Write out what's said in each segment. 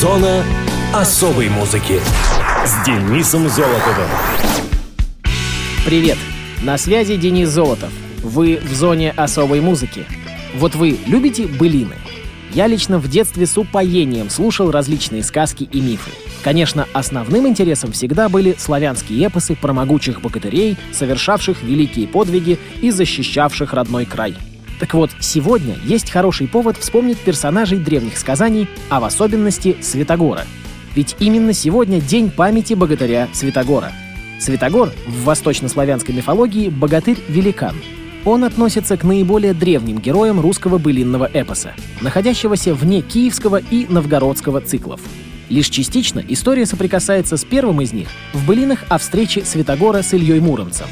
Зона особой музыки с Денисом Золотовым. Привет! На связи Денис Золотов. Вы в зоне особой музыки. Вот вы любите былины? Я лично в детстве с упоением слушал различные сказки и мифы. Конечно, основным интересом всегда были славянские эпосы про могучих богатырей, совершавших великие подвиги и защищавших родной край. Так вот, сегодня есть хороший повод вспомнить персонажей древних сказаний, а в особенности Святогора. Ведь именно сегодня день памяти богатыря Святогора. Святогор в восточнославянской мифологии — богатырь-великан — он относится к наиболее древним героям русского былинного эпоса, находящегося вне киевского и новгородского циклов. Лишь частично история соприкасается с первым из них в былинах о встрече Святогора с Ильей Муромцем.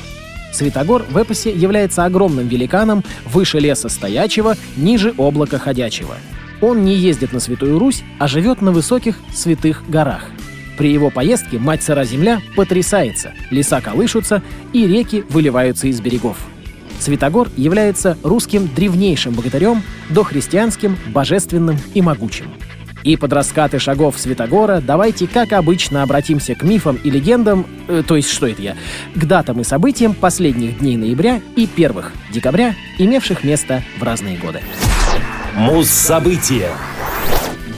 Святогор в эпосе является огромным великаном выше леса стоячего, ниже облака ходячего. Он не ездит на Святую Русь, а живет на высоких святых горах. При его поездке мать сыра земля потрясается, леса колышутся и реки выливаются из берегов. Святогор является русским древнейшим богатырем, дохристианским, божественным и могучим. И под раскаты шагов Святогора давайте, как обычно, обратимся к мифам и легендам, э, то есть что это я, к датам и событиям последних дней ноября и первых декабря, имевших место в разные годы. Муз-события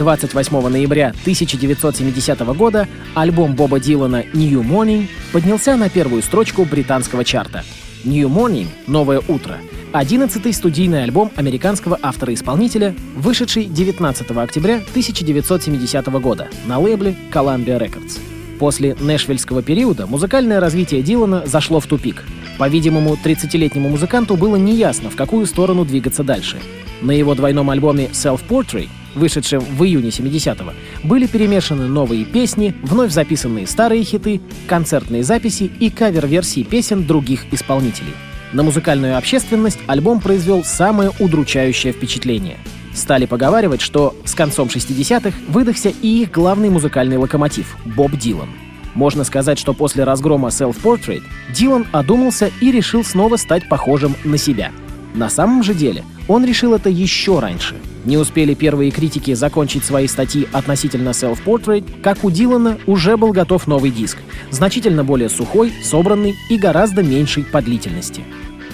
28 ноября 1970 года альбом Боба Дилана «New Morning» поднялся на первую строчку британского чарта — New Morning — «Новое утро» — одиннадцатый студийный альбом американского автора-исполнителя, вышедший 19 октября 1970 года на лейбле Columbia Records. После нэшвильского периода музыкальное развитие Дилана зашло в тупик. По-видимому, 30-летнему музыканту было неясно, в какую сторону двигаться дальше. На его двойном альбоме Self-Portrait вышедшем в июне 70-го, были перемешаны новые песни, вновь записанные старые хиты, концертные записи и кавер-версии песен других исполнителей. На музыкальную общественность альбом произвел самое удручающее впечатление. Стали поговаривать, что с концом 60-х выдохся и их главный музыкальный локомотив — Боб Дилан. Можно сказать, что после разгрома Self-Portrait Дилан одумался и решил снова стать похожим на себя. На самом же деле он решил это еще раньше — не успели первые критики закончить свои статьи относительно Self-Portrait, как у Дилана уже был готов новый диск, значительно более сухой, собранный и гораздо меньшей по длительности.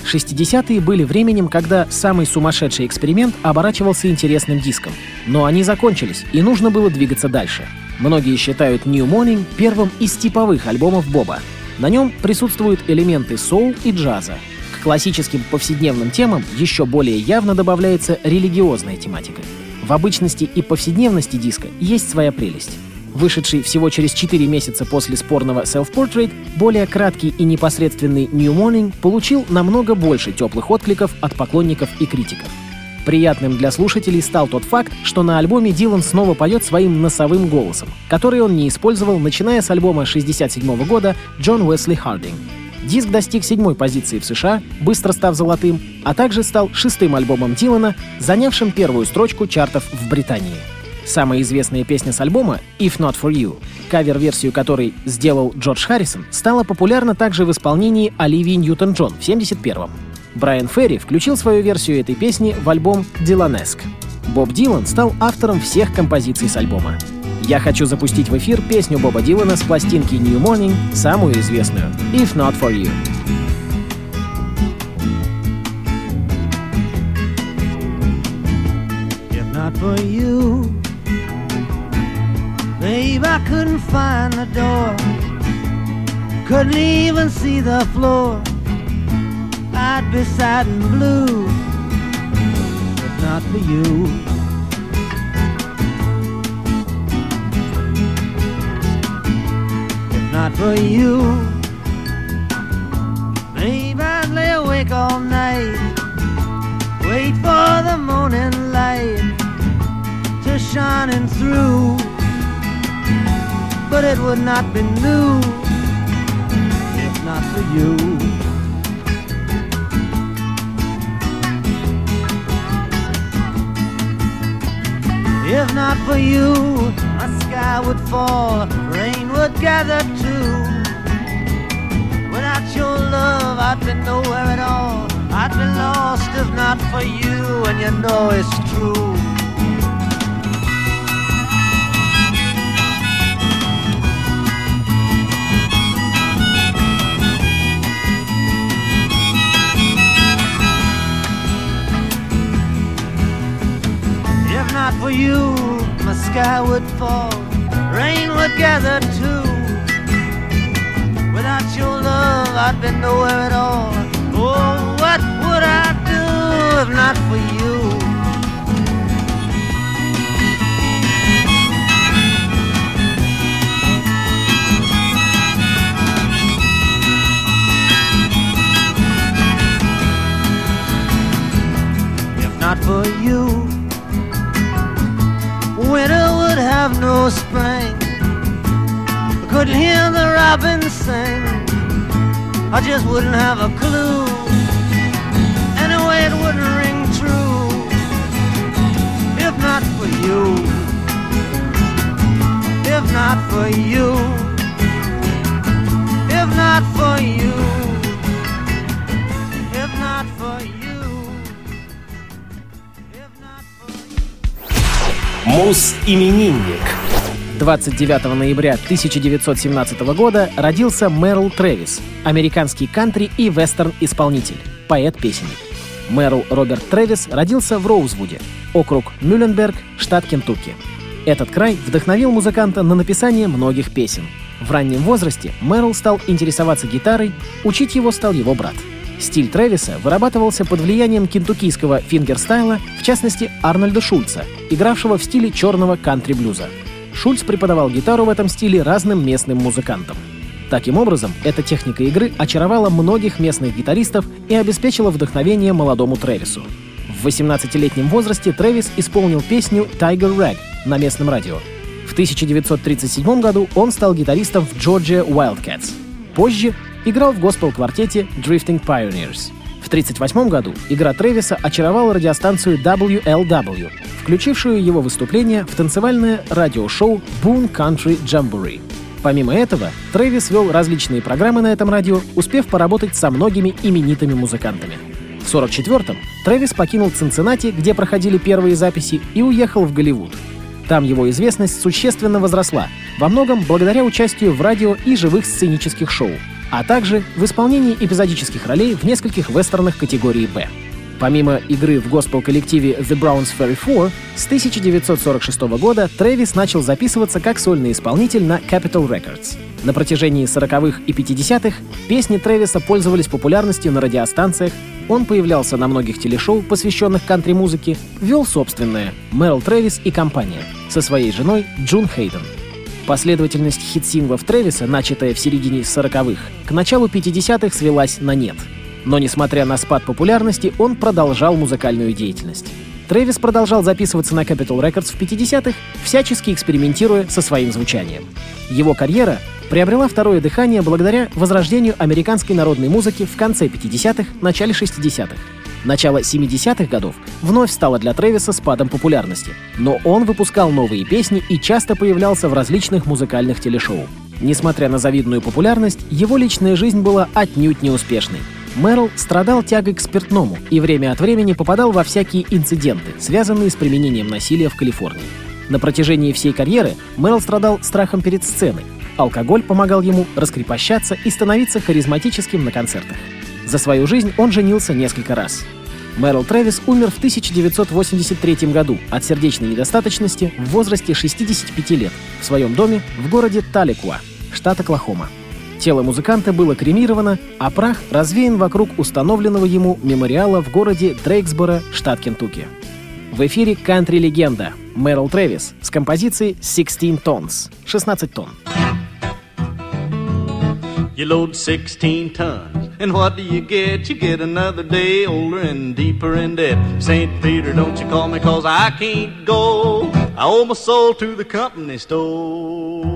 60-е были временем, когда самый сумасшедший эксперимент оборачивался интересным диском. Но они закончились, и нужно было двигаться дальше. Многие считают New Morning первым из типовых альбомов Боба. На нем присутствуют элементы соул и джаза, классическим повседневным темам еще более явно добавляется религиозная тематика. В обычности и повседневности диска есть своя прелесть. Вышедший всего через 4 месяца после спорного Self-Portrait, более краткий и непосредственный New Morning получил намного больше теплых откликов от поклонников и критиков. Приятным для слушателей стал тот факт, что на альбоме Дилан снова поет своим носовым голосом, который он не использовал, начиная с альбома 67 года Джон Уэсли Хардинг. Диск достиг седьмой позиции в США, быстро став золотым, а также стал шестым альбомом Дилана, занявшим первую строчку чартов в Британии. Самая известная песня с альбома «If Not For You», кавер-версию которой сделал Джордж Харрисон, стала популярна также в исполнении Оливии Ньютон-Джон в 71-м. Брайан Ферри включил свою версию этой песни в альбом «Dylanesque». Боб Дилан стал автором всех композиций с альбома. Я хочу запустить в эфир песню Боба Дилана с пластинки New Morning, самую известную «If Not For You». If not for you, babe, I couldn't find the door. Couldn't even see the floor. I'd be sad and blue. If not for you. Not for you. Babe, I'd lay awake all night, wait for the morning light to shining through. But it would not be new if not for you. If not for you, my sky would fall, rain would gather too. Without your love, I'd be nowhere at all. I'd be lost if not for you, and you know it's true. If not for you, my sky would fall rain would gather too. Without your love, I'd be nowhere at all. Oh, what would I do if not for you? If not for you, no spring. I couldn't hear the robins sing. I just wouldn't have a clue. Anyway, it wouldn't ring true. If not for you. If not for you. If not for you. You. Муз-именинник. 29 ноября 1917 года родился Мэрл Трэвис, американский кантри и вестерн-исполнитель, поэт-песенник. Мэрл Роберт Трэвис родился в Роузвуде, округ Мюлленберг, штат Кентукки. Этот край вдохновил музыканта на написание многих песен. В раннем возрасте Мэрл стал интересоваться гитарой, учить его стал его брат. Стиль Трэвиса вырабатывался под влиянием кентуккийского фингерстайла, в частности Арнольда Шульца, игравшего в стиле черного кантри-блюза. Шульц преподавал гитару в этом стиле разным местным музыкантам. Таким образом, эта техника игры очаровала многих местных гитаристов и обеспечила вдохновение молодому Трэвису. В 18-летнем возрасте Трэвис исполнил песню «Tiger Rag» на местном радио. В 1937 году он стал гитаристом в Georgia Wildcats. Позже играл в госпел-квартете Drifting Pioneers. В 1938 году игра Трэвиса очаровала радиостанцию WLW, включившую его выступление в танцевальное радиошоу Boone Country Jamboree. Помимо этого, Трэвис вел различные программы на этом радио, успев поработать со многими именитыми музыкантами. В 1944-м Трэвис покинул Цинциннати, где проходили первые записи, и уехал в Голливуд. Там его известность существенно возросла, во многом благодаря участию в радио и живых сценических шоу, а также в исполнении эпизодических ролей в нескольких вестернах категории «Б». Помимо игры в госпел-коллективе The Browns Ferry 4, с 1946 года Трэвис начал записываться как сольный исполнитель на Capitol Records. На протяжении 40-х и 50-х песни Трэвиса пользовались популярностью на радиостанциях, он появлялся на многих телешоу, посвященных кантри-музыке, вел собственное «Мэрил Трэвис и компания» со своей женой Джун Хейден. Последовательность хит-синглов Трэвиса, начатая в середине 40-х, к началу 50-х свелась на нет. Но, несмотря на спад популярности, он продолжал музыкальную деятельность. Трэвис продолжал записываться на Capitol Records в 50-х, всячески экспериментируя со своим звучанием. Его карьера приобрела второе дыхание благодаря возрождению американской народной музыки в конце 50-х, начале 60-х. Начало 70-х годов вновь стало для Трэвиса спадом популярности, но он выпускал новые песни и часто появлялся в различных музыкальных телешоу. Несмотря на завидную популярность, его личная жизнь была отнюдь неуспешной. Мэрл страдал тягой к спиртному и время от времени попадал во всякие инциденты, связанные с применением насилия в Калифорнии. На протяжении всей карьеры Мэрл страдал страхом перед сценой. Алкоголь помогал ему раскрепощаться и становиться харизматическим на концертах. За свою жизнь он женился несколько раз. Мэрил Трэвис умер в 1983 году от сердечной недостаточности в возрасте 65 лет в своем доме в городе Таликуа, штат Оклахома. Тело музыканта было кремировано, а прах развеян вокруг установленного ему мемориала в городе Дрейксборо, штат Кентукки. В эфире кантри-легенда Мэрил Трэвис с композицией 16 Tons — 16 тонн. You load 16 tons, and what do you get? You get another day older and deeper in debt. St. Peter, don't you call me, cause I can't go. I owe my soul to the company store.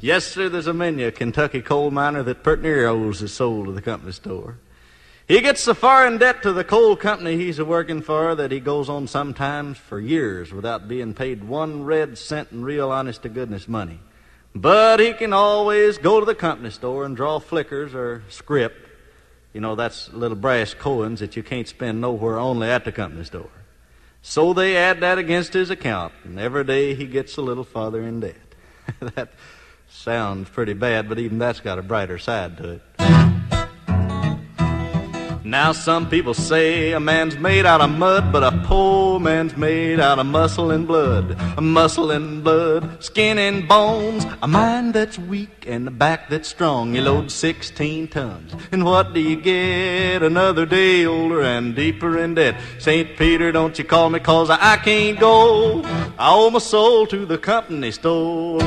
Yes, sir, there's a man, a Kentucky coal miner that pert near owes his soul to the company store. He gets so far in debt to the coal company he's a working for that he goes on sometimes for years without being paid one red cent in real honest to goodness money. But he can always go to the company store and draw flickers or script. You know, that's little brass coins that you can't spend nowhere only at the company store. So they add that against his account, and every day he gets a little farther in debt. that sounds pretty bad, but even that's got a brighter side to it. Now some people say a man's made out of mud, but a poor man's made out of muscle and blood. A muscle and blood, skin and bones, a mind that's weak and a back that's strong. You load 16 tons, and what do you get? Another day older and deeper in debt. St. Peter, don't you call me cause I can't go. I owe my soul to the company store.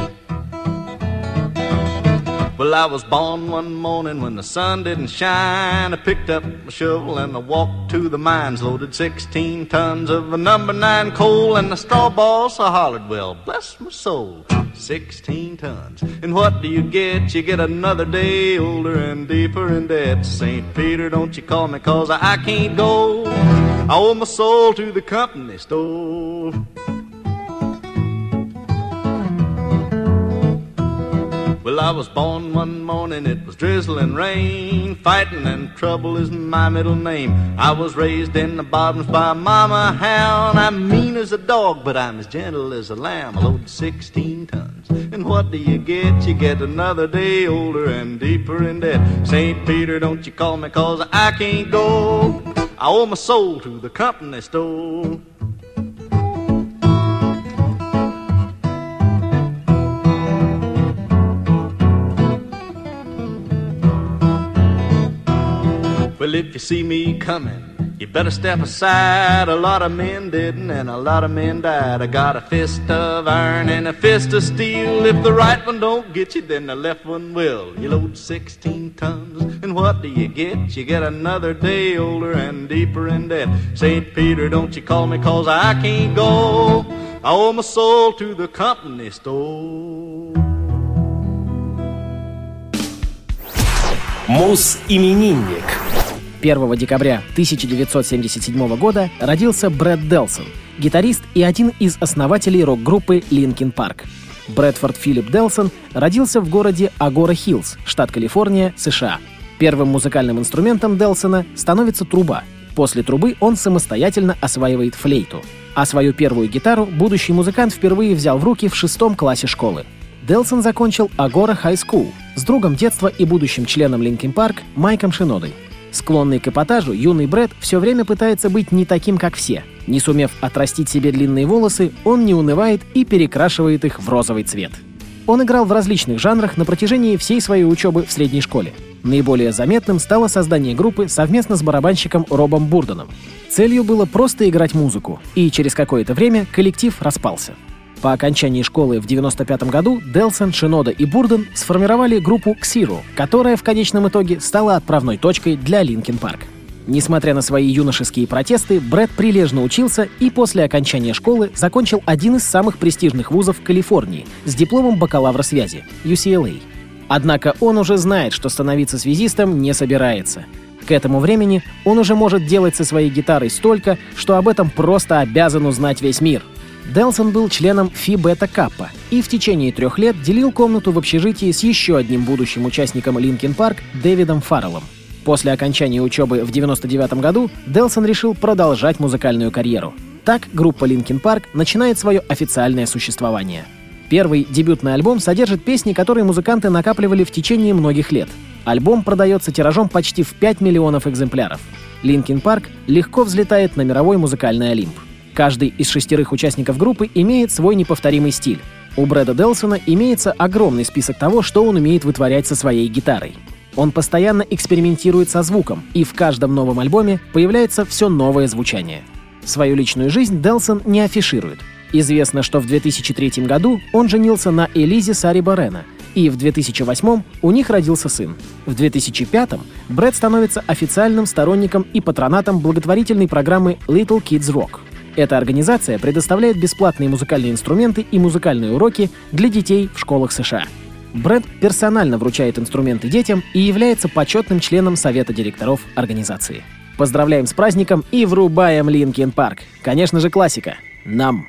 Well, I was born one morning when the sun didn't shine. I picked up my shovel and I walked to the mines, loaded 16 tons of a number nine coal, and the straw boss I hollered, Well, bless my soul, 16 tons. And what do you get? You get another day older and deeper in debt. St. Peter, don't you call me, cause I can't go. I owe my soul to the company store. Well, I was born one morning, it was drizzling rain. Fighting and trouble is my middle name. I was raised in the bottoms by Mama Hound. I'm mean as a dog, but I'm as gentle as a lamb. I load 16 tons. And what do you get? You get another day older and deeper in debt. St. Peter, don't you call me, cause I can't go. I owe my soul to the company store. Well, if you see me coming, you better step aside. A lot of men didn't, and a lot of men died. I got a fist of iron and a fist of steel. If the right one don't get you, then the left one will. You load 16 tons, and what do you get? You get another day older and deeper in debt. St. Peter, don't you call me, cause I can't go. I owe my soul to the company store. Мус-именинник. 1 декабря 1977 года родился Брэд Делсон, гитарист и один из основателей рок-группы Linkin Park. Брэдфорд Филипп Делсон родился в городе Агора-Хиллз, штат Калифорния, США. Первым музыкальным инструментом Делсона становится труба. После трубы он самостоятельно осваивает флейту. А свою первую гитару будущий музыкант впервые взял в руки в шестом классе школы. Делсон закончил Агора High School с другом детства и будущим членом Linkin Park Майком Шинодой. Склонный к эпатажу, юный Брэд все время пытается быть не таким, как все. Не сумев отрастить себе длинные волосы, он не унывает и перекрашивает их в розовый цвет. Он играл в различных жанрах на протяжении всей своей учебы в средней школе. Наиболее заметным стало создание группы совместно с барабанщиком Робом Бурденом. Целью было просто играть музыку, и через какое-то время коллектив распался. По окончании школы в 1995 году Делсон, Шинода и Бурден сформировали группу Xero, которая в конечном итоге стала отправной точкой для Linkin Park. Несмотря на свои юношеские протесты, Брэд прилежно учился и после окончания школы закончил один из самых престижных вузов Калифорнии с дипломом бакалавра связи — UCLA. Однако он уже знает, что становиться связистом не собирается. К этому времени он уже может делать со своей гитарой столько, что об этом просто обязан узнать весь мир — Делсон был членом Фи Бета Каппа и в течение трех лет делил комнату в общежитии с еще одним будущим участником Linkin Park Дэвидом Фарреллом. После окончания учебы в 1999 году Делсон решил продолжать музыкальную карьеру. Так группа Linkin Park начинает свое официальное существование. Первый дебютный альбом содержит песни, которые музыканты накапливали в течение многих лет. Альбом продается тиражом почти в 5 миллионов экземпляров. Linkin Park легко взлетает на мировой музыкальный олимп. Каждый из шестерых участников группы имеет свой неповторимый стиль. У Брэда Делсона имеется огромный список того, что он умеет вытворять со своей гитарой. Он постоянно экспериментирует со звуком, и в каждом новом альбоме появляется все новое звучание. Свою личную жизнь Делсон не афиширует. Известно, что в 2003 году он женился на Элизе Сари Барена, и в 2008 у них родился сын. В 2005 Брэд становится официальным сторонником и патронатом благотворительной программы Little Kids Rock — эта организация предоставляет бесплатные музыкальные инструменты и музыкальные уроки для детей в школах США. Брэд персонально вручает инструменты детям и является почетным членом совета директоров организации. Поздравляем с праздником и врубаем Linkin Park. Конечно же, классика. Нам.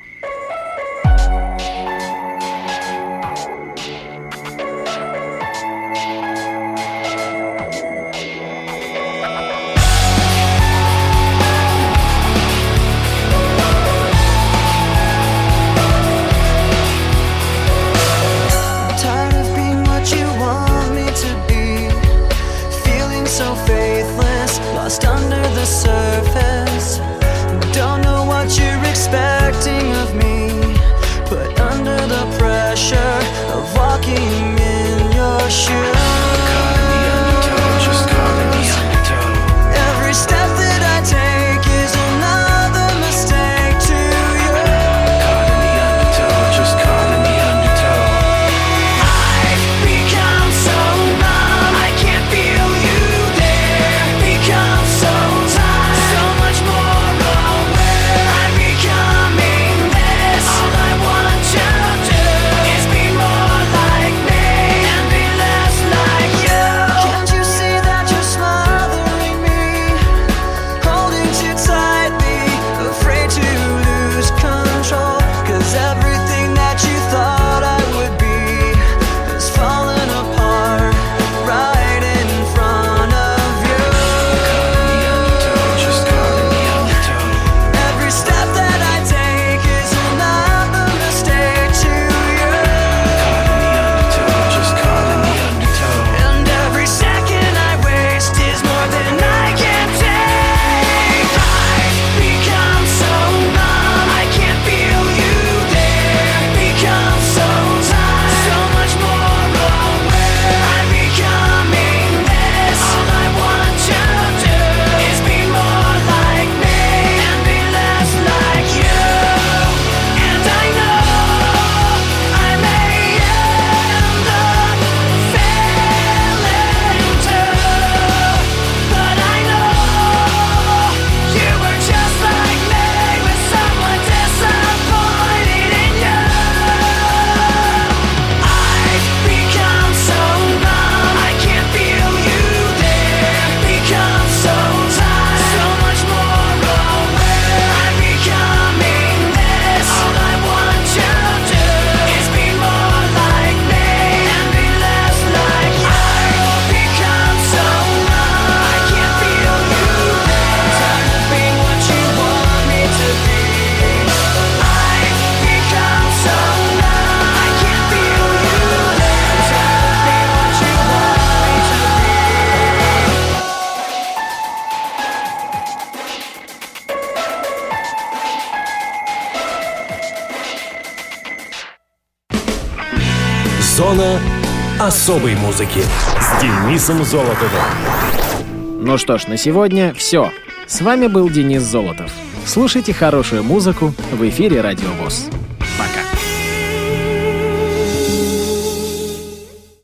Особой музыки с Денисом Золотовым. Ну что ж, на сегодня все. С вами был Денис Золотов. Слушайте хорошую музыку в эфире Радио ВОЗ.